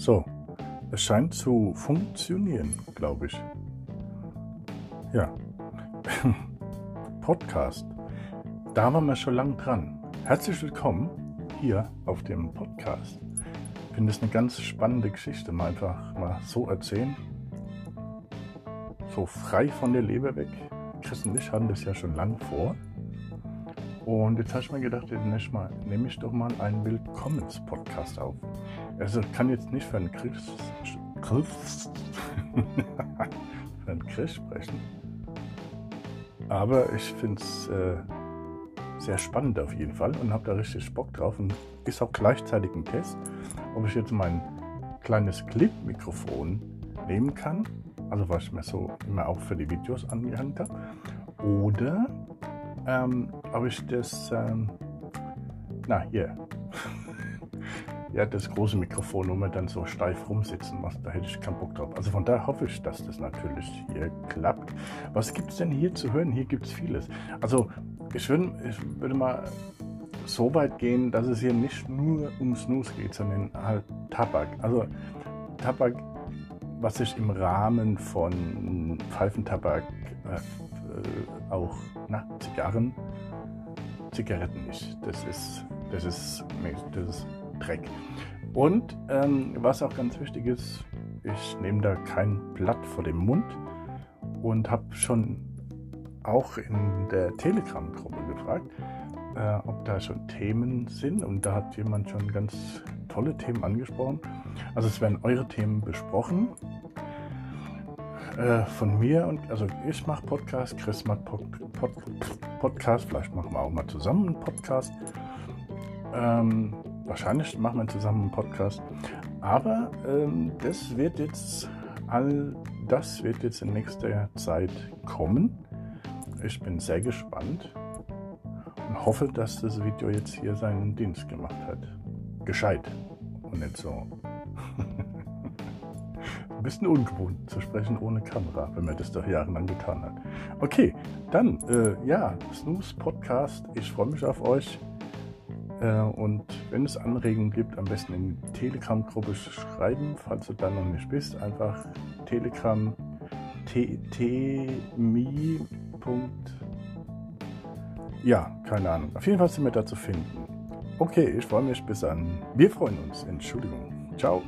So, es scheint zu funktionieren, glaube ich. Ja, Podcast. Da waren wir schon lang dran. Herzlich willkommen hier auf dem Podcast. Ich finde es eine ganz spannende Geschichte, mal einfach mal so erzählen. So frei von der Leber weg. Chris und ich hatten das ja schon lange vor. Und jetzt habe ich mir gedacht, jetzt nehme ich doch mal einen Willkommens-Podcast auf. Also kann jetzt nicht für einen Chris, Chris für einen Chris sprechen. Aber ich finde es äh, sehr spannend auf jeden Fall und habe da richtig Bock drauf. Und ist auch gleichzeitig ein Test, ob ich jetzt mein kleines Clip-Mikrofon nehmen kann. Also was ich mir so immer auch für die Videos angehängt habe. Oder ähm, ob ich das, ähm, na hier, ja, das große Mikrofon, wo man dann so steif rumsitzen muss, da hätte ich keinen Bock drauf. Also von daher hoffe ich, dass das natürlich hier klappt. Was gibt es denn hier zu hören? Hier gibt es vieles. Also ich würde, ich würde mal so weit gehen, dass es hier nicht nur um Snooze geht, sondern halt Tabak. Also Tabak, was sich im Rahmen von Pfeifentabak äh, äh, auch na, Zigarren, Zigaretten nicht. Das ist, das ist, das ist Dreck. Und ähm, was auch ganz wichtig ist, ich nehme da kein Blatt vor dem Mund und habe schon auch in der Telegram-Gruppe gefragt, äh, ob da schon Themen sind. Und da hat jemand schon ganz tolle Themen angesprochen. Also es werden eure Themen besprochen äh, von mir und also ich mache Podcast, Chris macht Pod, Pod, Podcast, vielleicht machen wir auch mal zusammen einen Podcast. Ähm, wahrscheinlich machen wir zusammen einen Podcast. Aber ähm, das wird jetzt all das wird jetzt in nächster Zeit kommen. Ich bin sehr gespannt hoffe, dass das Video jetzt hier seinen Dienst gemacht hat. Gescheit und nicht so ein bisschen ungewohnt zu sprechen ohne Kamera, wenn man das doch jahrelang getan hat. Okay, dann, äh, ja, Snooze Podcast. Ich freue mich auf euch. Äh, und wenn es Anregungen gibt, am besten in die Telegram-Gruppe schreiben, falls du da noch nicht bist. Einfach Telegram tmi. Ja, keine Ahnung. Auf jeden Fall sind wir da zu finden. Okay, ich freue mich bis an. Wir freuen uns. Entschuldigung. Ciao.